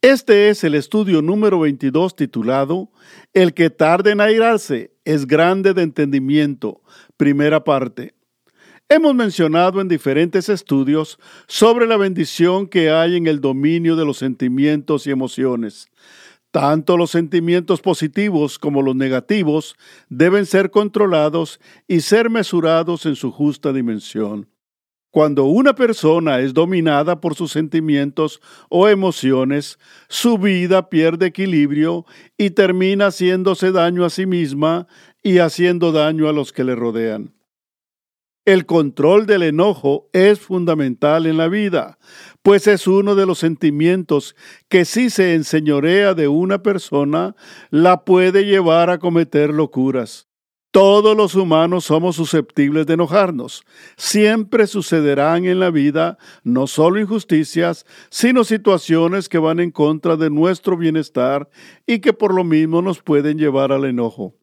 Este es el estudio número 22 titulado El que tarde en airarse es grande de entendimiento, primera parte. Hemos mencionado en diferentes estudios sobre la bendición que hay en el dominio de los sentimientos y emociones. Tanto los sentimientos positivos como los negativos deben ser controlados y ser mesurados en su justa dimensión. Cuando una persona es dominada por sus sentimientos o emociones, su vida pierde equilibrio y termina haciéndose daño a sí misma y haciendo daño a los que le rodean. El control del enojo es fundamental en la vida, pues es uno de los sentimientos que si se enseñorea de una persona, la puede llevar a cometer locuras. Todos los humanos somos susceptibles de enojarnos. Siempre sucederán en la vida no solo injusticias, sino situaciones que van en contra de nuestro bienestar y que por lo mismo nos pueden llevar al enojo.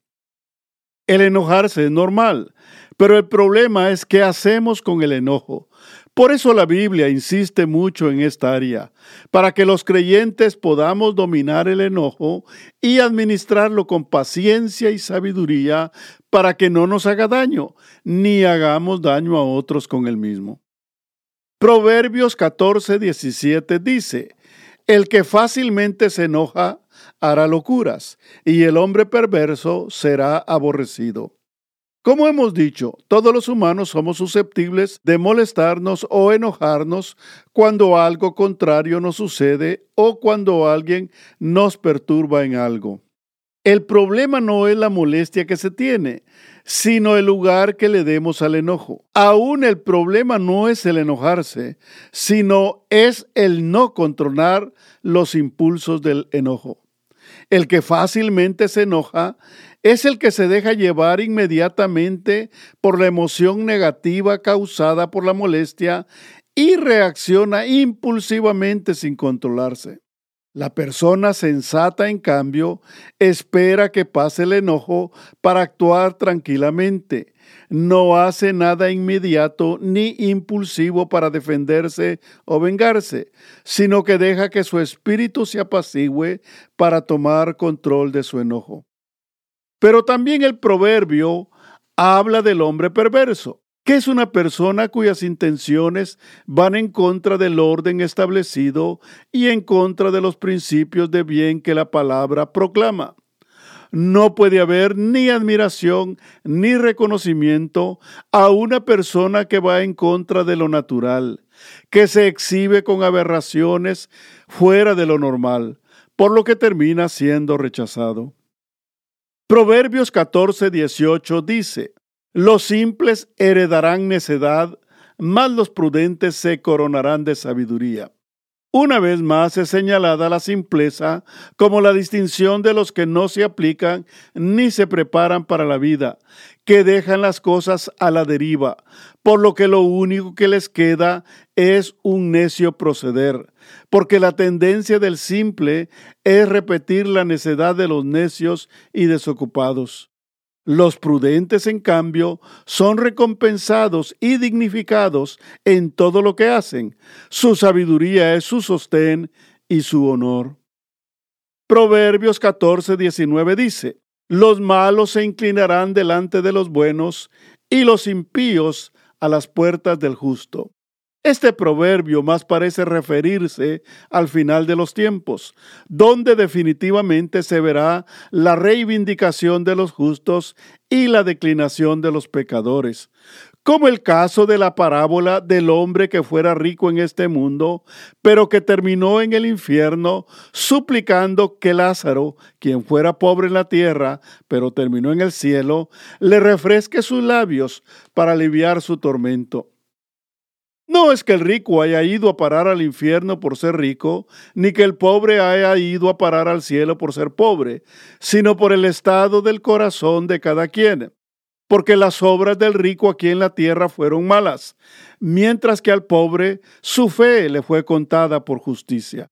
El enojarse es normal, pero el problema es qué hacemos con el enojo. Por eso la Biblia insiste mucho en esta área, para que los creyentes podamos dominar el enojo y administrarlo con paciencia y sabiduría para que no nos haga daño, ni hagamos daño a otros con el mismo. Proverbios 14, 17 dice, El que fácilmente se enoja hará locuras, y el hombre perverso será aborrecido. Como hemos dicho, todos los humanos somos susceptibles de molestarnos o enojarnos cuando algo contrario nos sucede o cuando alguien nos perturba en algo. El problema no es la molestia que se tiene, sino el lugar que le demos al enojo. Aún el problema no es el enojarse, sino es el no controlar los impulsos del enojo. El que fácilmente se enoja es el que se deja llevar inmediatamente por la emoción negativa causada por la molestia y reacciona impulsivamente sin controlarse. La persona sensata, en cambio, espera que pase el enojo para actuar tranquilamente. No hace nada inmediato ni impulsivo para defenderse o vengarse, sino que deja que su espíritu se apacigüe para tomar control de su enojo. Pero también el proverbio habla del hombre perverso, que es una persona cuyas intenciones van en contra del orden establecido y en contra de los principios de bien que la palabra proclama. No puede haber ni admiración ni reconocimiento a una persona que va en contra de lo natural, que se exhibe con aberraciones fuera de lo normal, por lo que termina siendo rechazado. Proverbios 14, 18 dice, Los simples heredarán necedad, mas los prudentes se coronarán de sabiduría. Una vez más es señalada la simpleza como la distinción de los que no se aplican ni se preparan para la vida, que dejan las cosas a la deriva, por lo que lo único que les queda es un necio proceder, porque la tendencia del simple es repetir la necedad de los necios y desocupados. Los prudentes, en cambio, son recompensados y dignificados en todo lo que hacen. Su sabiduría es su sostén y su honor. Proverbios 14, 19 dice, Los malos se inclinarán delante de los buenos y los impíos a las puertas del justo. Este proverbio más parece referirse al final de los tiempos, donde definitivamente se verá la reivindicación de los justos y la declinación de los pecadores, como el caso de la parábola del hombre que fuera rico en este mundo, pero que terminó en el infierno, suplicando que Lázaro, quien fuera pobre en la tierra, pero terminó en el cielo, le refresque sus labios para aliviar su tormento. No es que el rico haya ido a parar al infierno por ser rico, ni que el pobre haya ido a parar al cielo por ser pobre, sino por el estado del corazón de cada quien. Porque las obras del rico aquí en la tierra fueron malas, mientras que al pobre su fe le fue contada por justicia.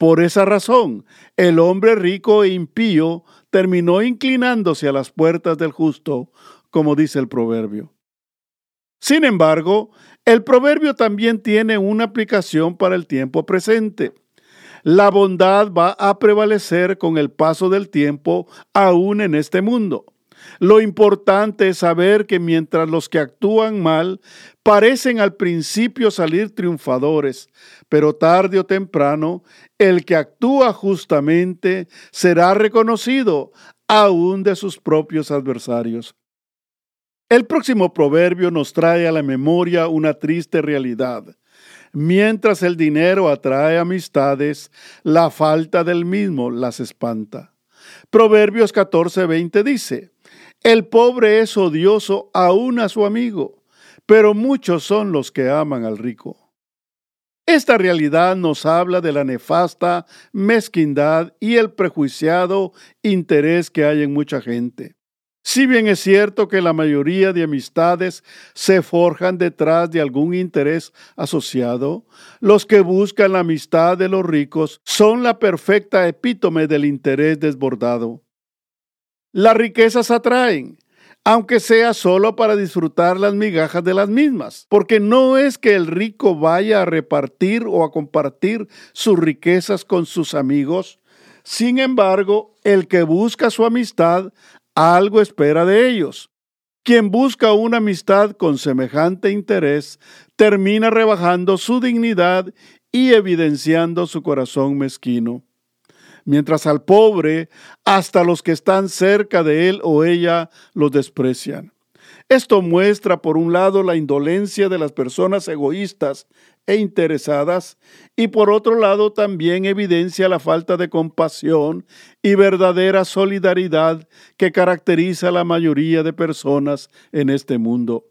Por esa razón, el hombre rico e impío terminó inclinándose a las puertas del justo, como dice el proverbio. Sin embargo, el proverbio también tiene una aplicación para el tiempo presente. La bondad va a prevalecer con el paso del tiempo aún en este mundo. Lo importante es saber que mientras los que actúan mal parecen al principio salir triunfadores, pero tarde o temprano el que actúa justamente será reconocido aún de sus propios adversarios. El próximo proverbio nos trae a la memoria una triste realidad. Mientras el dinero atrae amistades, la falta del mismo las espanta. Proverbios 14:20 dice, El pobre es odioso aún a su amigo, pero muchos son los que aman al rico. Esta realidad nos habla de la nefasta mezquindad y el prejuiciado interés que hay en mucha gente. Si bien es cierto que la mayoría de amistades se forjan detrás de algún interés asociado, los que buscan la amistad de los ricos son la perfecta epítome del interés desbordado. Las riquezas atraen, aunque sea solo para disfrutar las migajas de las mismas, porque no es que el rico vaya a repartir o a compartir sus riquezas con sus amigos, sin embargo, el que busca su amistad algo espera de ellos. Quien busca una amistad con semejante interés termina rebajando su dignidad y evidenciando su corazón mezquino. Mientras al pobre, hasta los que están cerca de él o ella los desprecian. Esto muestra, por un lado, la indolencia de las personas egoístas e interesadas y por otro lado también evidencia la falta de compasión y verdadera solidaridad que caracteriza a la mayoría de personas en este mundo.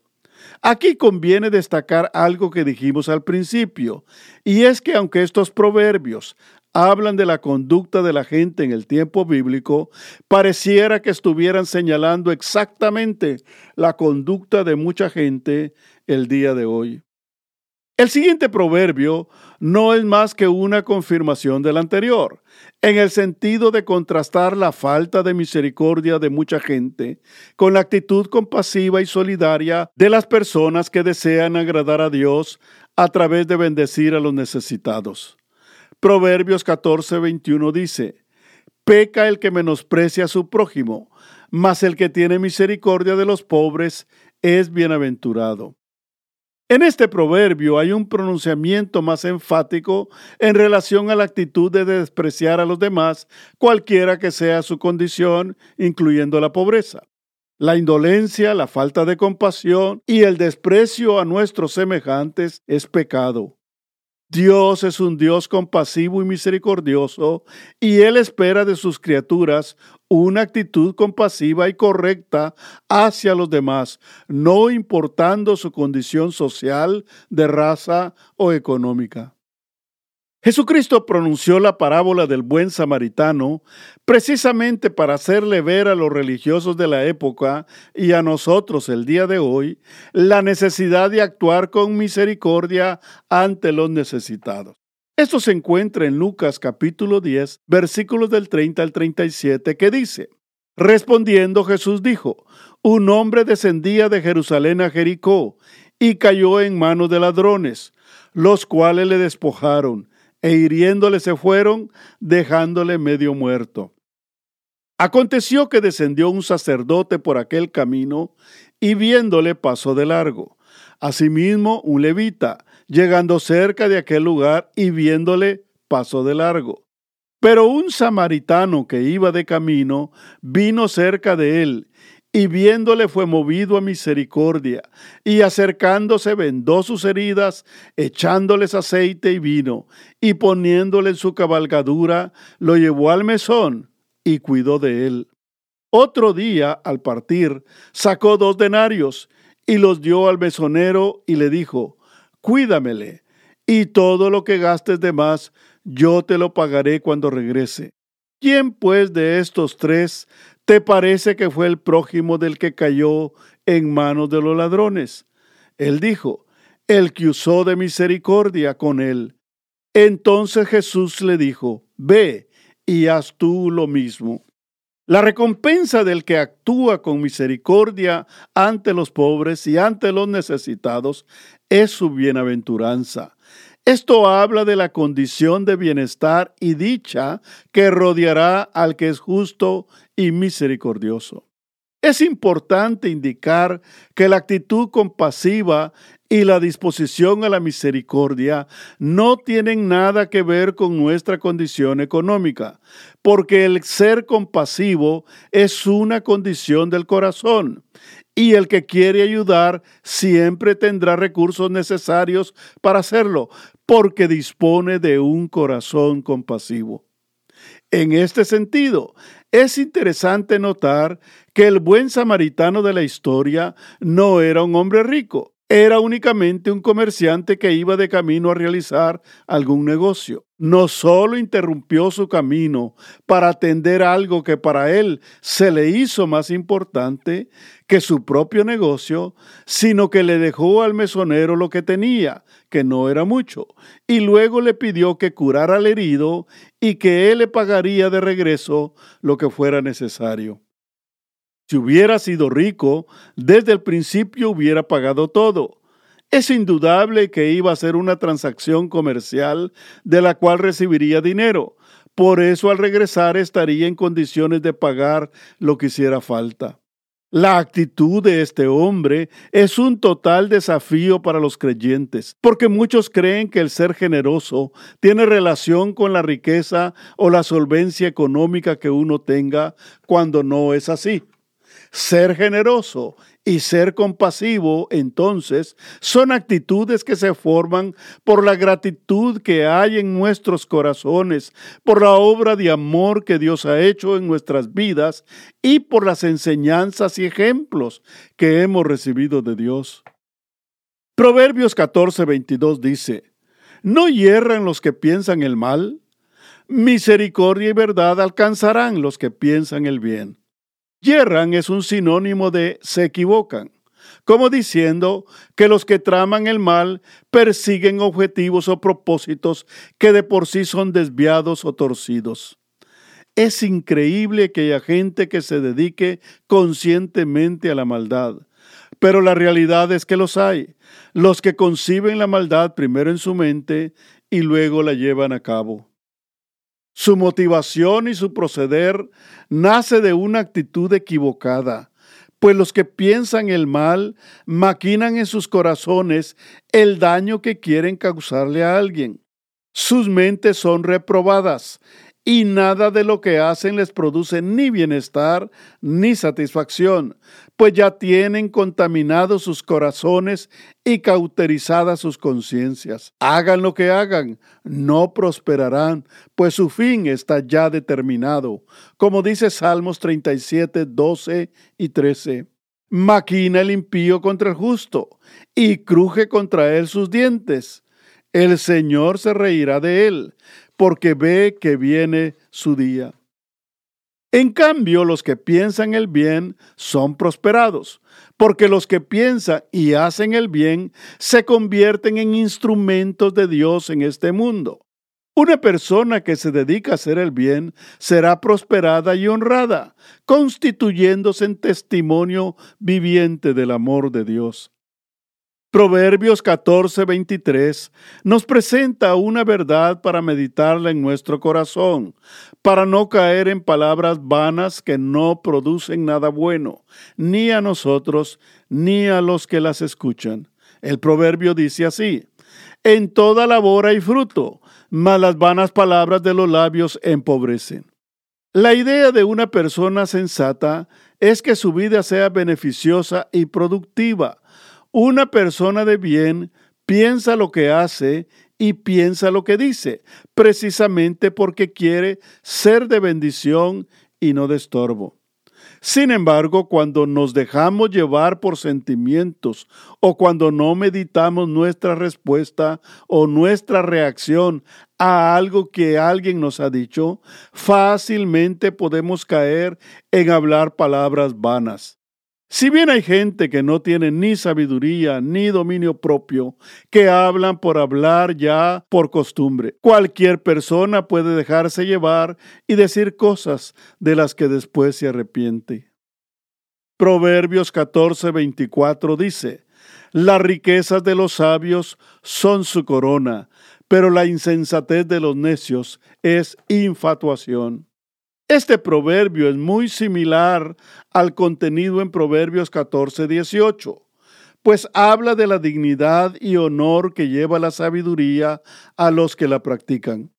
Aquí conviene destacar algo que dijimos al principio, y es que aunque estos proverbios hablan de la conducta de la gente en el tiempo bíblico, pareciera que estuvieran señalando exactamente la conducta de mucha gente el día de hoy. El siguiente proverbio no es más que una confirmación del anterior, en el sentido de contrastar la falta de misericordia de mucha gente con la actitud compasiva y solidaria de las personas que desean agradar a Dios a través de bendecir a los necesitados. Proverbios 14, 21 dice, Peca el que menosprecia a su prójimo, mas el que tiene misericordia de los pobres es bienaventurado. En este proverbio hay un pronunciamiento más enfático en relación a la actitud de despreciar a los demás, cualquiera que sea su condición, incluyendo la pobreza. La indolencia, la falta de compasión y el desprecio a nuestros semejantes es pecado. Dios es un Dios compasivo y misericordioso, y Él espera de sus criaturas una actitud compasiva y correcta hacia los demás, no importando su condición social, de raza o económica. Jesucristo pronunció la parábola del buen samaritano precisamente para hacerle ver a los religiosos de la época y a nosotros el día de hoy la necesidad de actuar con misericordia ante los necesitados. Esto se encuentra en Lucas capítulo 10, versículos del 30 al 37, que dice, Respondiendo Jesús dijo, Un hombre descendía de Jerusalén a Jericó y cayó en manos de ladrones, los cuales le despojaron e hiriéndole se fueron, dejándole medio muerto. Aconteció que descendió un sacerdote por aquel camino y viéndole pasó de largo. Asimismo, un levita, llegando cerca de aquel lugar y viéndole, pasó de largo. Pero un samaritano que iba de camino vino cerca de él y viéndole fue movido a misericordia, y acercándose vendó sus heridas, echándoles aceite y vino, y poniéndole en su cabalgadura, lo llevó al mesón y cuidó de él. Otro día, al partir, sacó dos denarios y los dio al mesonero y le dijo, cuídamele, y todo lo que gastes de más, yo te lo pagaré cuando regrese. ¿Quién pues de estos tres te parece que fue el prójimo del que cayó en manos de los ladrones? Él dijo, el que usó de misericordia con él. Entonces Jesús le dijo, ve y haz tú lo mismo. La recompensa del que actúa con misericordia ante los pobres y ante los necesitados es su bienaventuranza. Esto habla de la condición de bienestar y dicha que rodeará al que es justo y misericordioso. Es importante indicar que la actitud compasiva y la disposición a la misericordia no tienen nada que ver con nuestra condición económica, porque el ser compasivo es una condición del corazón y el que quiere ayudar siempre tendrá recursos necesarios para hacerlo, porque dispone de un corazón compasivo. En este sentido, es interesante notar que el buen samaritano de la historia no era un hombre rico, era únicamente un comerciante que iba de camino a realizar algún negocio. No solo interrumpió su camino para atender algo que para él se le hizo más importante que su propio negocio, sino que le dejó al mesonero lo que tenía, que no era mucho, y luego le pidió que curara al herido y que él le pagaría de regreso lo que fuera necesario. Si hubiera sido rico, desde el principio hubiera pagado todo. Es indudable que iba a ser una transacción comercial de la cual recibiría dinero. Por eso al regresar estaría en condiciones de pagar lo que hiciera falta. La actitud de este hombre es un total desafío para los creyentes, porque muchos creen que el ser generoso tiene relación con la riqueza o la solvencia económica que uno tenga, cuando no es así. Ser generoso y ser compasivo, entonces, son actitudes que se forman por la gratitud que hay en nuestros corazones, por la obra de amor que Dios ha hecho en nuestras vidas y por las enseñanzas y ejemplos que hemos recibido de Dios. Proverbios 14:22 dice, ¿no hierran los que piensan el mal? Misericordia y verdad alcanzarán los que piensan el bien. Yerran es un sinónimo de se equivocan, como diciendo que los que traman el mal persiguen objetivos o propósitos que de por sí son desviados o torcidos. Es increíble que haya gente que se dedique conscientemente a la maldad, pero la realidad es que los hay, los que conciben la maldad primero en su mente y luego la llevan a cabo. Su motivación y su proceder nace de una actitud equivocada, pues los que piensan el mal maquinan en sus corazones el daño que quieren causarle a alguien. Sus mentes son reprobadas y nada de lo que hacen les produce ni bienestar ni satisfacción, pues ya tienen contaminados sus corazones y cauterizadas sus conciencias. Hagan lo que hagan, no prosperarán, pues su fin está ya determinado, como dice Salmos 37, 12 y 13. Maquina el impío contra el justo y cruje contra él sus dientes. El Señor se reirá de él, porque ve que viene su día. En cambio, los que piensan el bien son prosperados, porque los que piensan y hacen el bien se convierten en instrumentos de Dios en este mundo. Una persona que se dedica a hacer el bien será prosperada y honrada, constituyéndose en testimonio viviente del amor de Dios. Proverbios 14:23 nos presenta una verdad para meditarla en nuestro corazón, para no caer en palabras vanas que no producen nada bueno, ni a nosotros, ni a los que las escuchan. El proverbio dice así, en toda labor hay fruto, mas las vanas palabras de los labios empobrecen. La idea de una persona sensata es que su vida sea beneficiosa y productiva, una persona de bien piensa lo que hace y piensa lo que dice, precisamente porque quiere ser de bendición y no de estorbo. Sin embargo, cuando nos dejamos llevar por sentimientos o cuando no meditamos nuestra respuesta o nuestra reacción a algo que alguien nos ha dicho, fácilmente podemos caer en hablar palabras vanas. Si bien hay gente que no tiene ni sabiduría ni dominio propio, que hablan por hablar ya por costumbre, cualquier persona puede dejarse llevar y decir cosas de las que después se arrepiente. Proverbios 14:24 dice, Las riquezas de los sabios son su corona, pero la insensatez de los necios es infatuación. Este proverbio es muy similar al contenido en Proverbios 14, 18, pues habla de la dignidad y honor que lleva la sabiduría a los que la practican,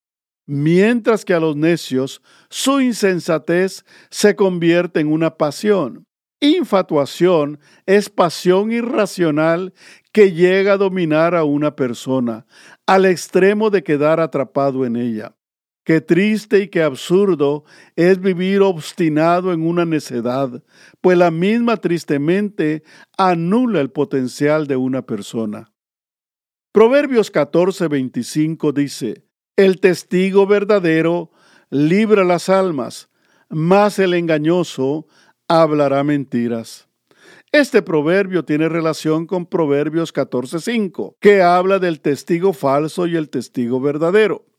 mientras que a los necios su insensatez se convierte en una pasión. Infatuación es pasión irracional que llega a dominar a una persona, al extremo de quedar atrapado en ella. Qué triste y qué absurdo es vivir obstinado en una necedad, pues la misma tristemente anula el potencial de una persona. Proverbios 14:25 dice, El testigo verdadero libra las almas, mas el engañoso hablará mentiras. Este proverbio tiene relación con Proverbios 14:5, que habla del testigo falso y el testigo verdadero.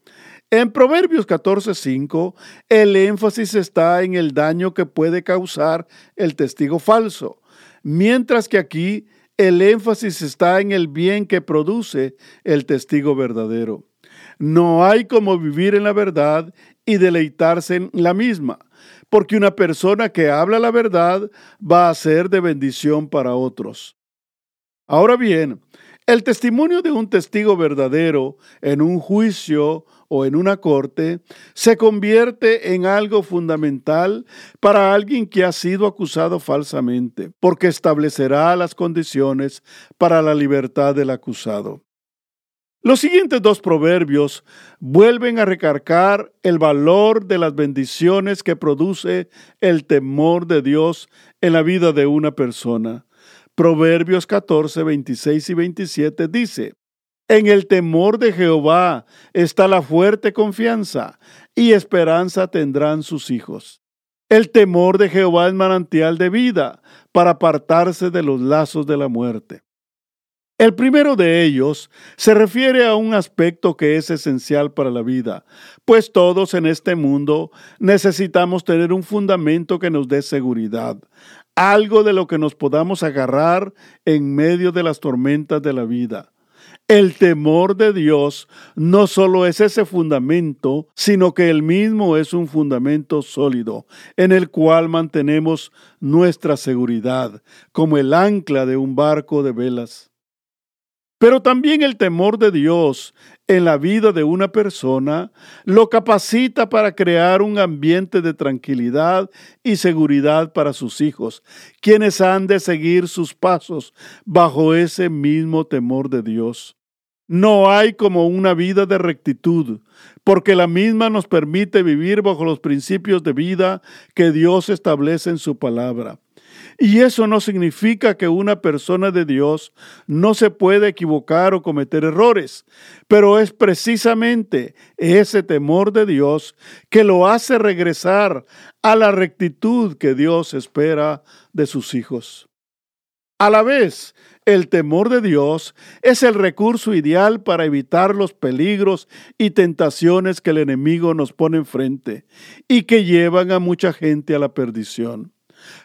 En Proverbios 14:5, el énfasis está en el daño que puede causar el testigo falso, mientras que aquí el énfasis está en el bien que produce el testigo verdadero. No hay como vivir en la verdad y deleitarse en la misma, porque una persona que habla la verdad va a ser de bendición para otros. Ahora bien, el testimonio de un testigo verdadero en un juicio o en una corte se convierte en algo fundamental para alguien que ha sido acusado falsamente, porque establecerá las condiciones para la libertad del acusado. Los siguientes dos proverbios vuelven a recargar el valor de las bendiciones que produce el temor de Dios en la vida de una persona. Proverbios 14, 26 y 27 dice, en el temor de Jehová está la fuerte confianza, y esperanza tendrán sus hijos. El temor de Jehová es manantial de vida para apartarse de los lazos de la muerte. El primero de ellos se refiere a un aspecto que es esencial para la vida, pues todos en este mundo necesitamos tener un fundamento que nos dé seguridad, algo de lo que nos podamos agarrar en medio de las tormentas de la vida. El temor de Dios no solo es ese fundamento, sino que el mismo es un fundamento sólido en el cual mantenemos nuestra seguridad, como el ancla de un barco de velas. Pero también el temor de Dios en la vida de una persona lo capacita para crear un ambiente de tranquilidad y seguridad para sus hijos, quienes han de seguir sus pasos bajo ese mismo temor de Dios. No hay como una vida de rectitud, porque la misma nos permite vivir bajo los principios de vida que Dios establece en su palabra. Y eso no significa que una persona de Dios no se puede equivocar o cometer errores, pero es precisamente ese temor de Dios que lo hace regresar a la rectitud que Dios espera de sus hijos. A la vez, el temor de Dios es el recurso ideal para evitar los peligros y tentaciones que el enemigo nos pone enfrente y que llevan a mucha gente a la perdición.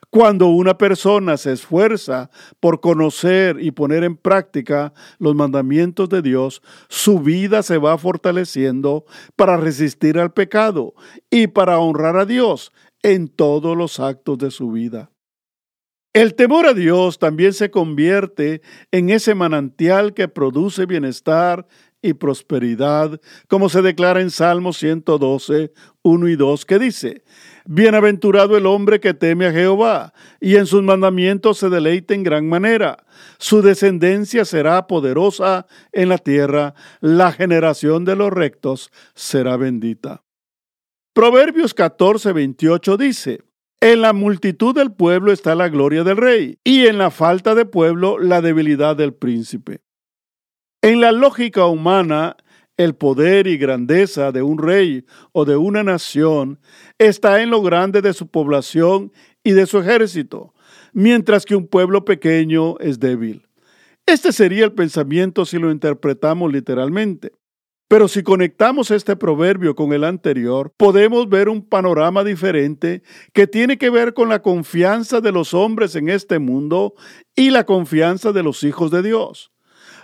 Cuando una persona se esfuerza por conocer y poner en práctica los mandamientos de Dios, su vida se va fortaleciendo para resistir al pecado y para honrar a Dios en todos los actos de su vida. El temor a Dios también se convierte en ese manantial que produce bienestar y prosperidad, como se declara en Salmo 112, 1 y 2, que dice, Bienaventurado el hombre que teme a Jehová, y en sus mandamientos se deleite en gran manera. Su descendencia será poderosa en la tierra, la generación de los rectos será bendita. Proverbios 14, 28 dice, En la multitud del pueblo está la gloria del rey, y en la falta de pueblo la debilidad del príncipe. En la lógica humana, el poder y grandeza de un rey o de una nación está en lo grande de su población y de su ejército, mientras que un pueblo pequeño es débil. Este sería el pensamiento si lo interpretamos literalmente. Pero si conectamos este proverbio con el anterior, podemos ver un panorama diferente que tiene que ver con la confianza de los hombres en este mundo y la confianza de los hijos de Dios.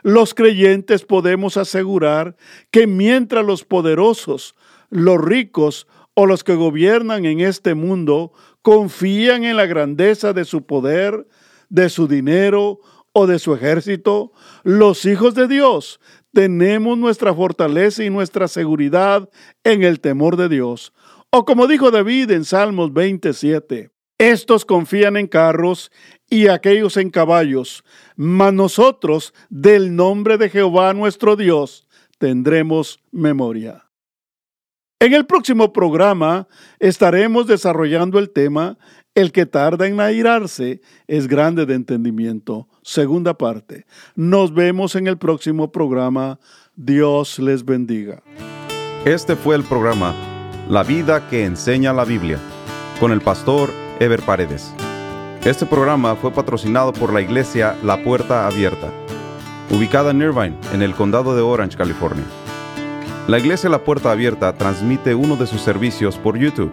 Los creyentes podemos asegurar que mientras los poderosos, los ricos o los que gobiernan en este mundo confían en la grandeza de su poder, de su dinero o de su ejército, los hijos de Dios tenemos nuestra fortaleza y nuestra seguridad en el temor de Dios. O como dijo David en Salmos 27, estos confían en carros y aquellos en caballos, mas nosotros del nombre de Jehová nuestro Dios tendremos memoria. En el próximo programa estaremos desarrollando el tema El que tarda en airarse es grande de entendimiento. Segunda parte. Nos vemos en el próximo programa. Dios les bendiga. Este fue el programa La vida que enseña la Biblia con el pastor Ever Paredes. Este programa fue patrocinado por la iglesia La Puerta Abierta, ubicada en Irvine, en el condado de Orange, California. La iglesia La Puerta Abierta transmite uno de sus servicios por YouTube.